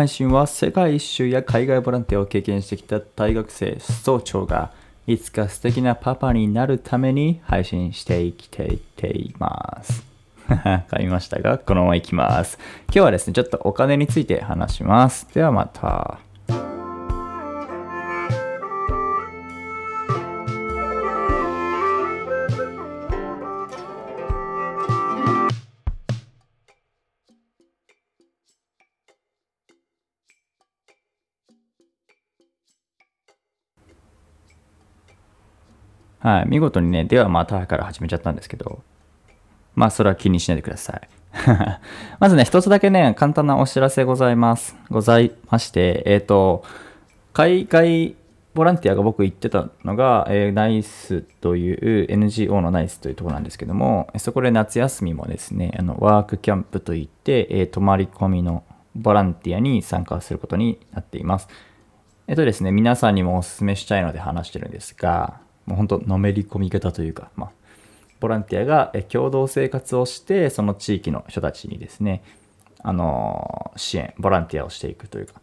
配信は世界一周や海外ボランティアを経験してきた大学生総長がいつか素敵なパパになるために配信していきていています。買いましたが、このままいきます。今日はですね、ちょっとお金について話します。ではまた。はい、見事にね、ではまたから始めちゃったんですけど、まあそれは気にしないでください。まずね、一つだけね、簡単なお知らせございます。ございまして、えっ、と、海外ボランティアが僕行ってたのが、えーナイスという NGO のナイスというところなんですけども、そこで夏休みもですね、あのワークキャンプといって、えー泊まり込みのボランティアに参加することになっています。えっとですね、皆さんにもお勧めしたいので話してるんですが、もう本当のめり込み方というか、まあ、ボランティアが共同生活をして、その地域の人たちにですね、あの支援、ボランティアをしていくというか。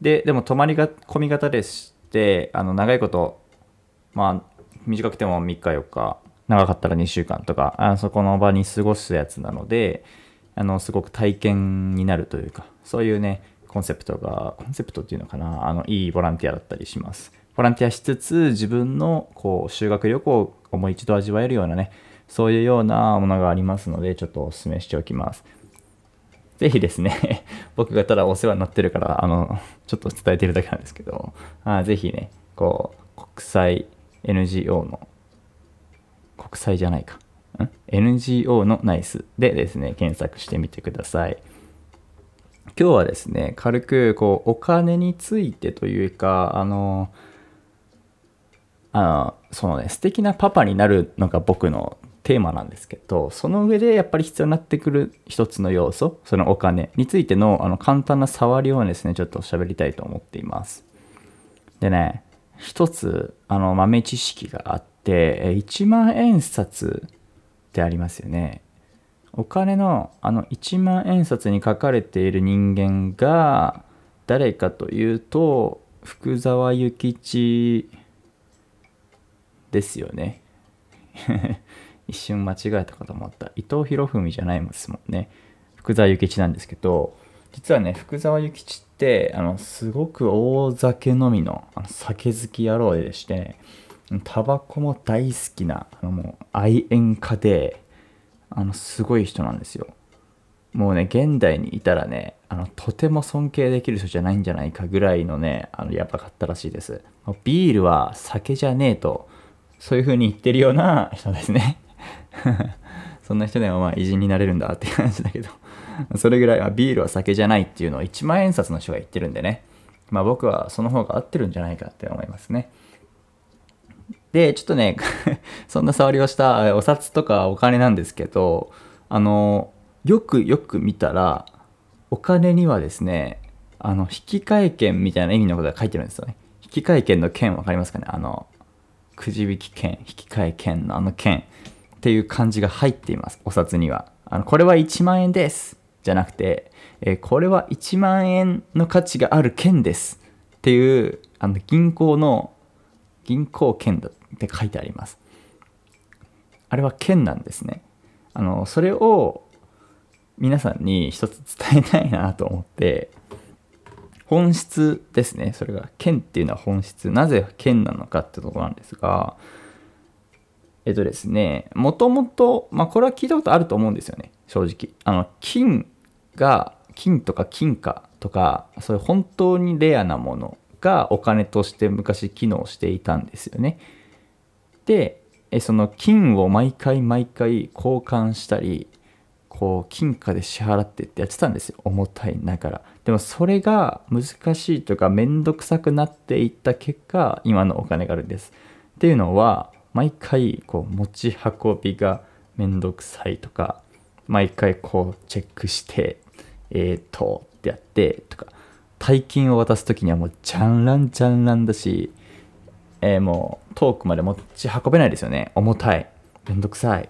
で、でも泊まりが込み型でして、あの、長いこと、まあ、短くても3日4日、長かったら2週間とか、あそこの場に過ごすやつなので、あの、すごく体験になるというか、そういうね、コンセプトが、コンセプトっていうのかな、あの、いいボランティアだったりします。ボランティアしつつ、自分の、こう、修学旅行をもう一度味わえるようなね、そういうようなものがありますので、ちょっとお勧めしておきます。ぜひですね、僕がただお世話になってるから、あの、ちょっと伝えてるだけなんですけど、あぜひね、こう、国際 NGO の、国際じゃないか、ん？NGO のナイスでですね、検索してみてください。今日はですね、軽く、こう、お金についてというか、あの、あの、そのね、素敵なパパになるのが僕のテーマなんですけど、その上でやっぱり必要になってくる一つの要素、そのお金についてのあの簡単な触りをですね、ちょっと喋りたいと思っています。でね、一つあの豆知識があって、え1万円札ってありますよね。お金のあの1万円札に書かれている人間が誰かというと、福沢諭吉ですよね。一瞬間違えたかと思った。伊藤博文じゃないですもんね。福沢諭吉なんですけど、実はね、福沢諭吉って、あの、すごく大酒飲みの、あの酒好き野郎でして、タバコも大好きな、あのもう愛煙家で、あの、すごい人なんですよ。もうね、現代にいたらね、あの、とても尊敬できる人じゃないんじゃないかぐらいのね、あの、やばかったらしいです。ビールは酒じゃねえと、そういう風に言ってるような人ですね。そんな人でもまあ偉人になれるんだって感じだけど、それぐらい、あビールは酒じゃないっていうのを1万円札の人が言ってるんでね、まあ僕はその方が合ってるんじゃないかって思いますね。で、ちょっとね、そんな触りをしたお札とかお金なんですけど、あの、よくよく見たら、お金にはですね、あの、引換券みたいな意味のことが書いてるんですよね。引換券の券わかりますかね？あの、くじ引き券、引き換え券のあの券っていう漢字が入っています。お札には。あの、これは1万円です。じゃなくて、えーこれは1万円の価値がある券です。っていう、あの、銀行の、銀行券だって書いてあります。あれは券なんですね。あの、それを皆さんに一つ伝えたいなと思って、本質ですね。それが、剣っていうのは本質。なぜ剣なのかってとこなんですが、えっとですね、もともと、まあこれは聞いたことあると思うんですよね。正直。あの、金が、金とか金貨とか、そういう本当にレアなものがお金として昔機能していたんですよね。で、その金を毎回毎回交換したり、こう金貨で支払ってってやってたんですよ重たいながらでもそれが難しいとか面倒くさくなっていった結果今のお金があるんです。っていうのは毎回こう持ち運びが面倒くさいとか毎回こうチェックしてえー、っとってやってとか大金を渡す時にはもうジャンランジャンランだし、えーもう遠くまで持ち運べないですよね。重たい。面倒くさい。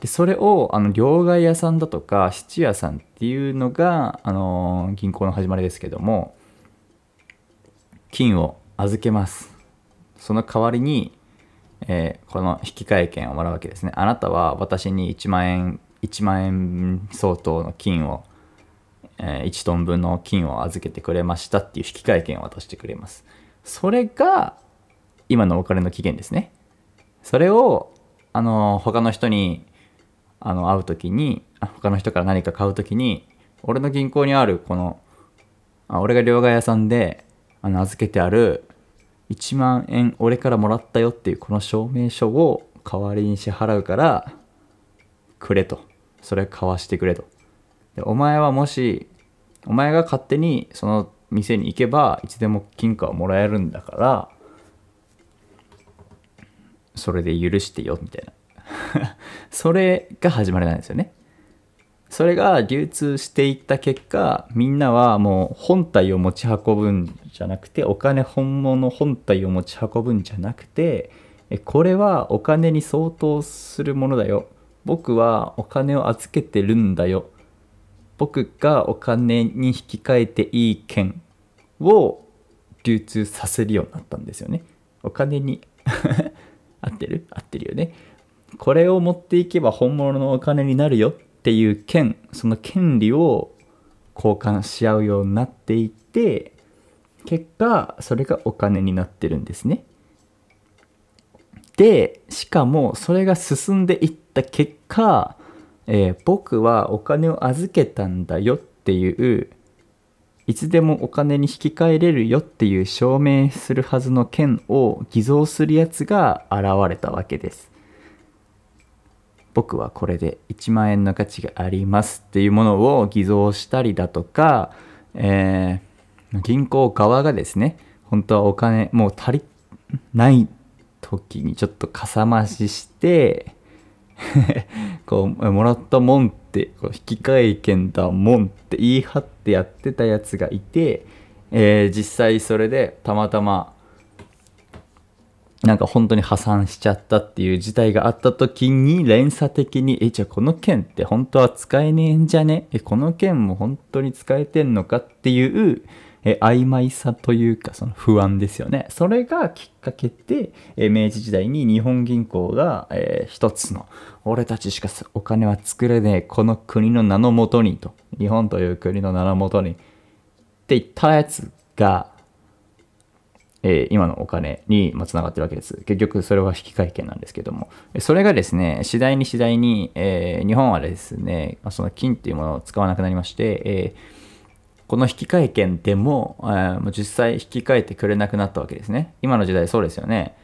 でそれをあの両替屋さんだとか質屋さんっていうのが、あの銀行の始まりですけども金を預けます。その代わりに、えーこの引換券をもらうわけですね。あなたは私に1万円1万円相当の金を、えー1トン分の金を預けてくれましたっていう引換券を渡してくれます。それが今のお金の期限ですね。それをあの他の人にあの会う時に他の人から何か買う時に俺の銀行にあるこのあ俺が両替屋さんであの預けてある1万円俺からもらったよっていうこの証明書を代わりに支払うからくれと。それ買わしてくれと。でお前はもしお前が勝手にその店に行けばいつでも金貨をもらえるんだからそれで許してよみたいな。それが始まりなんですよね。それが流通していった結果みんなはもう本体を持ち運ぶんじゃなくてお金本物本体を持ち運ぶんじゃなくてこれはお金に相当するものだよ。僕はお金を預けてるんだよ。僕がお金に引き換えていい券を流通させるようになったんですよね。お金に 合ってる？合ってるよね。これを持っていけば本物のお金になるよっていう権その権利を交換し合うようになっていって結果それがお金になってるんですね。でしかもそれが進んでいった結果、えー僕はお金を預けたんだよっていういつでもお金に引き換えれるよっていう証明するはずの券を偽造するやつが現れたわけです。僕はこれで1万円の価値がありますっていうものを偽造したりだとか、えー銀行側がですね本当はお金もう足りない時にちょっとかさ増しして こうもらったもんってこう引換券だもんって言い張ってやってたやつがいて、えー実際それでたまたまなんか本当に破産しちゃったっていう事態があった時に連鎖的に、え、じゃあこの券って本当は使えねえんじゃね？え、この券も本当に使えてんのかっていう、え、曖昧さというかその不安ですよね。それがきっかけで、え明治時代に日本銀行が、えー一つの、俺たちしかお金は作れねえ、この国の名のもとにと、日本という国の名のもとにって言ったやつが、えー今のお金にまあつながってるわけです。結局それは引換券なんですけども、それがですね、次第に次第に、えー日本はですね、まその金っていうものを使わなくなりまして、えーこの引換券でも、えー実際引き換えてくれなくなったわけですね。今の時代そうですよね。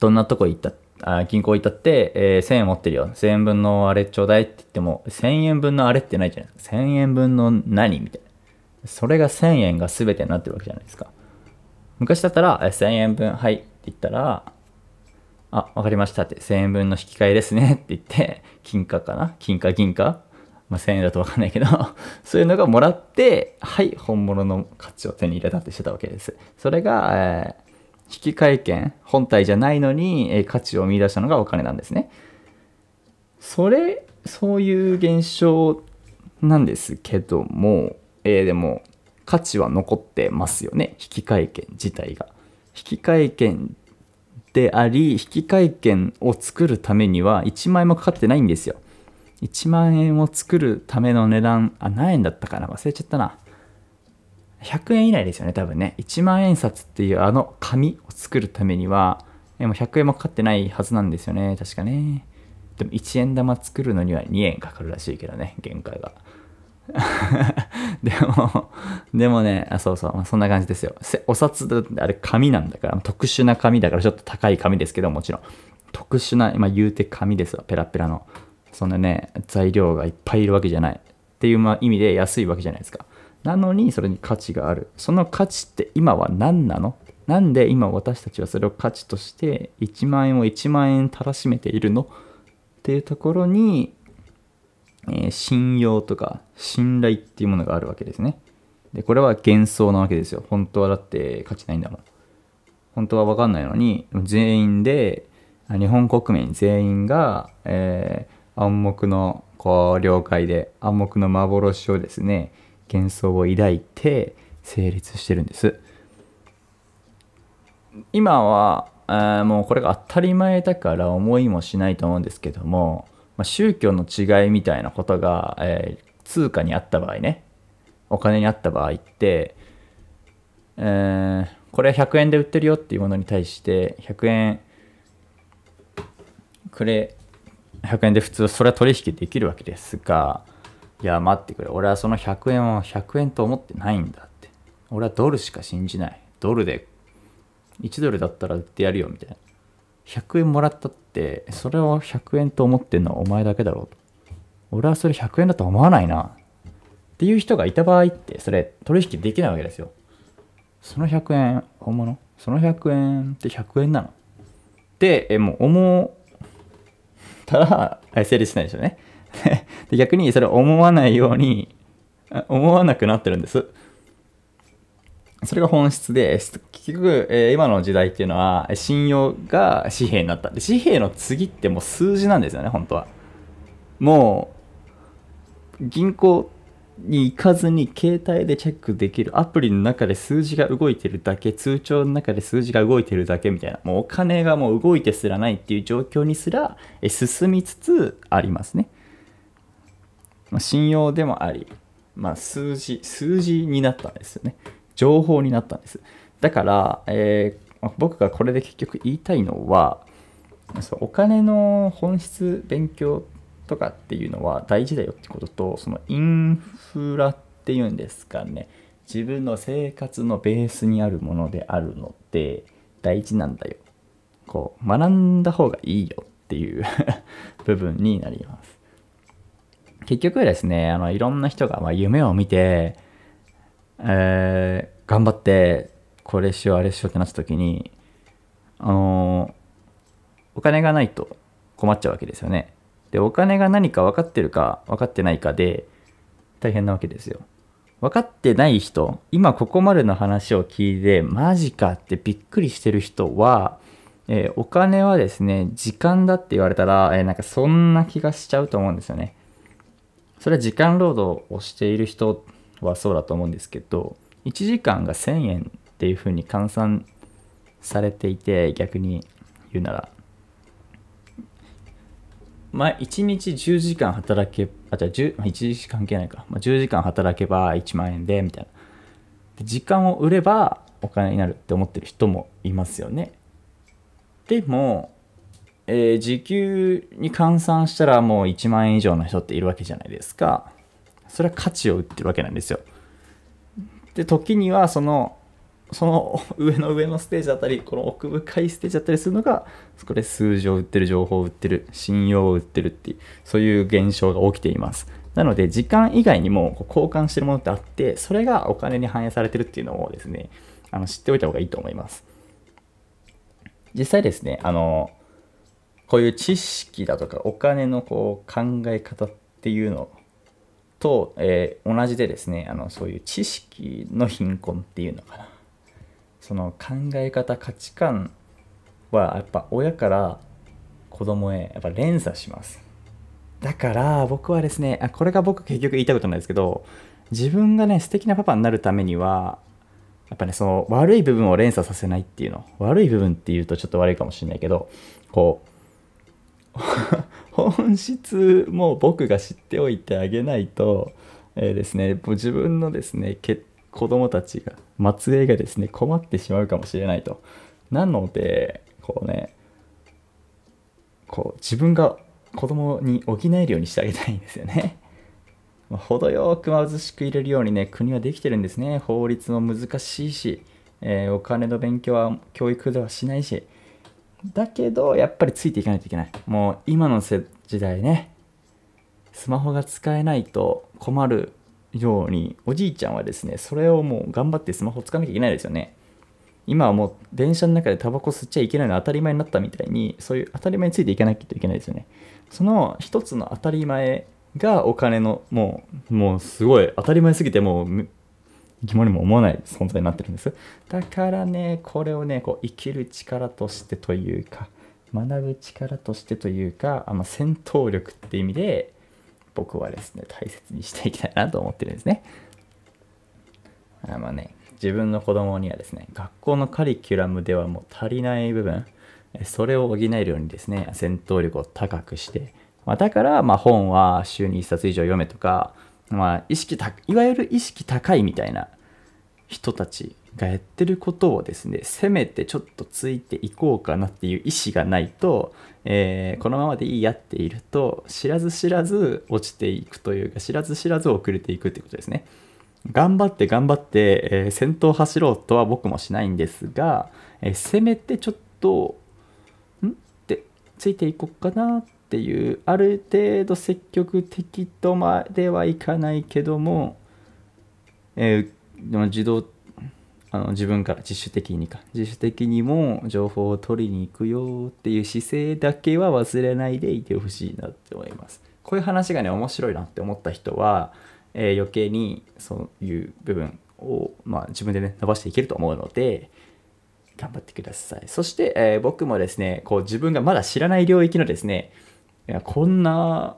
どんなとこ行ったあ銀行行ったって、えー1000円持ってるよ。1000円分のあれちょうだいって言っても、1000円分のあれってないじゃないですか。1000円分の何みたいな。それが1000円が全てになってるわけじゃないですか。昔だったら、1000円分、はいって言ったら、あ、わかりましたって、1000円分の引き換えですねって言って、金貨かな？金貨、銀貨？まあ、1000円だとわかんないけど、そういうのがもらって、はい、本物の価値を手に入れたってしてたわけです。それが、えー引換券、本体じゃないのに、えー価値を見出したのがお金なんですね。それ、そういう現象なんですけども、えーでも、価値は残ってますよね。引換券自体が。引換券であり、引換券を作るためには1万円もかかってないんですよ。1万円を作るための値段、あ、何円だったかな？忘れちゃったな。100円以内ですよね、多分ね。1万円札っていうあの紙を作るためには、えも100円もかかってないはずなんですよね、確かね。でも1円玉作るのには2円かかるらしいけどね、限界が。でも、でもね、あそうそう、そんな感じですよ。お札だってあれ紙なんだから、特殊な紙だからちょっと高い紙ですけど、もちろん。特殊な、まあ言うて紙ですわ、ペラペラの。そんなね、材料がいっぱいいるわけじゃない。っていうまあ意味で安いわけじゃないですか。なのに、それに価値がある。その価値って今は何なの？なんで今私たちはそれを価値として1万円を1万円たらしめているの？っていうところに、えー信用とか信頼っていうものがあるわけですね。で、これは幻想なわけですよ。本当はだって価値ないんだもん。本当は分かんないのに、全員で、日本国民全員が、えー暗黙のこう了解で暗黙の幻をですね幻想を抱いて成立してるんです今は、えーもうこれが当たり前だから思いもしないと思うんですけども、まあ、宗教の違いみたいなことが、えー通貨にあった場合ねお金にあった場合って、えーこれは100円で売ってるよっていうものに対して100円くれ100円で普通それは取引できるわけですがいや待ってくれ俺はその100円を100円と思ってないんだって。俺はドルしか信じない。ドルで1ドルだったら売ってやるよみたいな。100円もらったってそれを100円と思ってんのはお前だけだろう。と俺はそれ100円だと思わないな。っていう人がいた場合ってそれ取引できないわけですよ。その100円本物？その100円って100円なの？でえもう思ったら成立しないですよね。で逆にそれ思わないように思わなくなってるんです。それが本質で結局、えー今の時代っていうのは信用が紙幣になった。で紙幣の次ってもう数字なんですよね本当は。もう銀行に行かずに携帯でチェックできるアプリの中で数字が動いてるだけ通帳の中で数字が動いてるだけみたいな。もうお金がもう動いてすらないっていう状況にすら進みつつありますね、信用でもあり、まあ、数字数字になったんですよね。情報になったんです。だから、えー僕がこれで結局言いたいのはそうお金の本質勉強とかっていうのは大事だよってこととそのインフラっていうんですかね。自分の生活のベースにあるものであるので大事なんだよ。こう学んだ方がいいよっていう 部分になります。結局ですねあのいろんな人がま夢を見て、えー頑張ってこれしようあれしようってなった時にあのお金がないと困っちゃうわけですよね。でお金が何か分かってるか分かってないかで大変なわけですよ。分かってない人今ここまでの話を聞いてマジかってびっくりしてる人は、えーお金はですね時間だって言われたら、えーなんかそんな気がしちゃうと思うんですよね。それは時間労働をしている人はそうだと思うんですけど1時間が1000円っていう風に換算されていて逆に言うなら。まあ1日10時間働けあじゃあ10、まあ、1時間関係ないか、まあ、10時間働けば1万円でみたいな。時間を売ればお金になるって思ってる人もいますよね。でも、えー時給に換算したらもう1万円以上の人っているわけじゃないですか。それは価値を売ってるわけなんですよ。で時にはそのその 上の上のステージだったりこの奥深いステージだったりするのがそこで数字を売ってる情報を売ってる信用を売ってるっていうそういう現象が起きています。なので時間以外にも交換してるものってあってそれがお金に反映されてるっていうのをですねあの知っておいた方がいいと思います。実際ですねあのこういう知識だとかお金のこう考え方っていうのと、えー同じでですねあのそういう知識の貧困っていうのかな。その考え方価値観はやっぱ親から子供へやっぱ連鎖します。だから僕はですねあこれが僕結局言いたいことなんですけど自分がね素敵なパパになるためにはやっぱねその悪い部分を連鎖させないっていうの。悪い部分っていうとちょっと悪いかもしれないけどこう本質も僕が知っておいてあげないと、えーですね、自分のですね子供たちが末裔がですね困ってしまうかもしれないとなのでこうねこう自分が子供に補えるようにしてあげたいんですよね。ま程よく貧しく入れるようにね国はできてるんですね法律も難しいし、えーお金の勉強は教育ではしないしだけどやっぱりついていかないといけない。もう今の時代ねスマホが使えないと困るようにおじいちゃんはですねそれをもう頑張ってスマホを使わなきゃいけないですよね。今はもう電車の中でタバコ吸っちゃいけないのは当たり前になったみたいにそういう当たり前についていかなきゃいけないですよね。その一つの当たり前がお金のもうもうすごい当たり前すぎてもう疑問にも思わない存在になってるんですだからねこれをねこう生きる力としてというか学ぶ力としてというかあの戦闘力って意味で僕はですね大切にしていきたいなと思ってるんですね。あまあね自分の子供にはですね学校のカリキュラムではもう足りない部分それを補えるようにですね戦闘力を高くして、まあ、だからま本は週に1冊以上読めとか、まあ、意識たいわゆる意識高いみたいな人たちがやってることをですねせめてちょっとついていこうかなっていう意思がないと、えー、このままでいいやっていると知らず知らず落ちていくというか知らず知らず遅れていくってことですね。頑張って頑張って、えー、先頭走ろうとは僕もしないんですが、えー、せめてちょっとん？ってついていこうかなってていうある程度積極的とまではいかないけども、えー、自動あの自分から自主的にか。自主的にも情報を取りに行くよっていう姿勢だけは忘れないでいてほしいなって思います。こういう話がね面白いなって思った人はえー、余計にそういう部分を、まあ、自分でね伸ばしていけると思うので頑張ってください。そして、えー、僕もですねこう自分がまだ知らない領域のですねいやこんな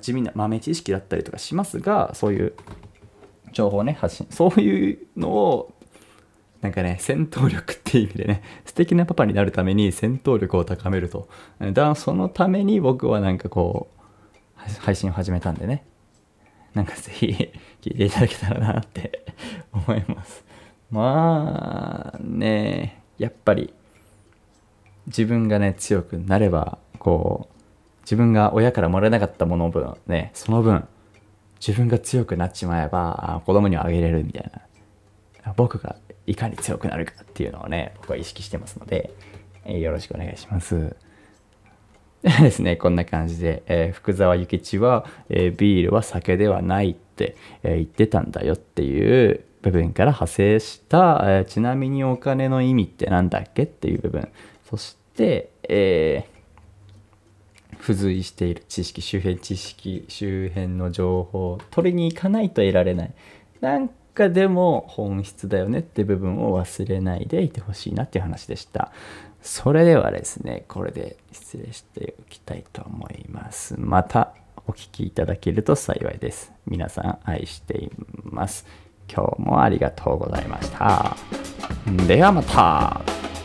地味な豆知識だったりとかしますがそういう情報ね発信。そういうのをなんかね戦闘力っていう意味でね素敵なパパになるために戦闘力を高めると。だからそのために僕はなんかこう配信を始めたんでね。なんかぜひ聞いていただけたらなって思います。まあね、やっぱり自分がね、強くなれば、こう、自分が親からもらえなかったもの分、ね、その分、自分が強くなっちまえば、子供にはあげれるみたいな。僕がいかに強くなるかっていうのをね、僕は意識してますので、えよろしくお願いします。ですね、こんな感じで、えー、福沢諭吉は、えー、ビールは酒ではないって、えー、言ってたんだよっていう部分から派生した、えちなみにお金の意味って何だっけっていう部分そして、え付随している知識周辺知識周辺の情報取りに行かないと得られないなんかでも本質だよねって部分を忘れないでいてほしいなっていう話でしたそれではですね、これで失礼しておきたいと思います。またお聴きいただけると幸いです。皆さん愛しています。今日もありがとうございました。ではまた。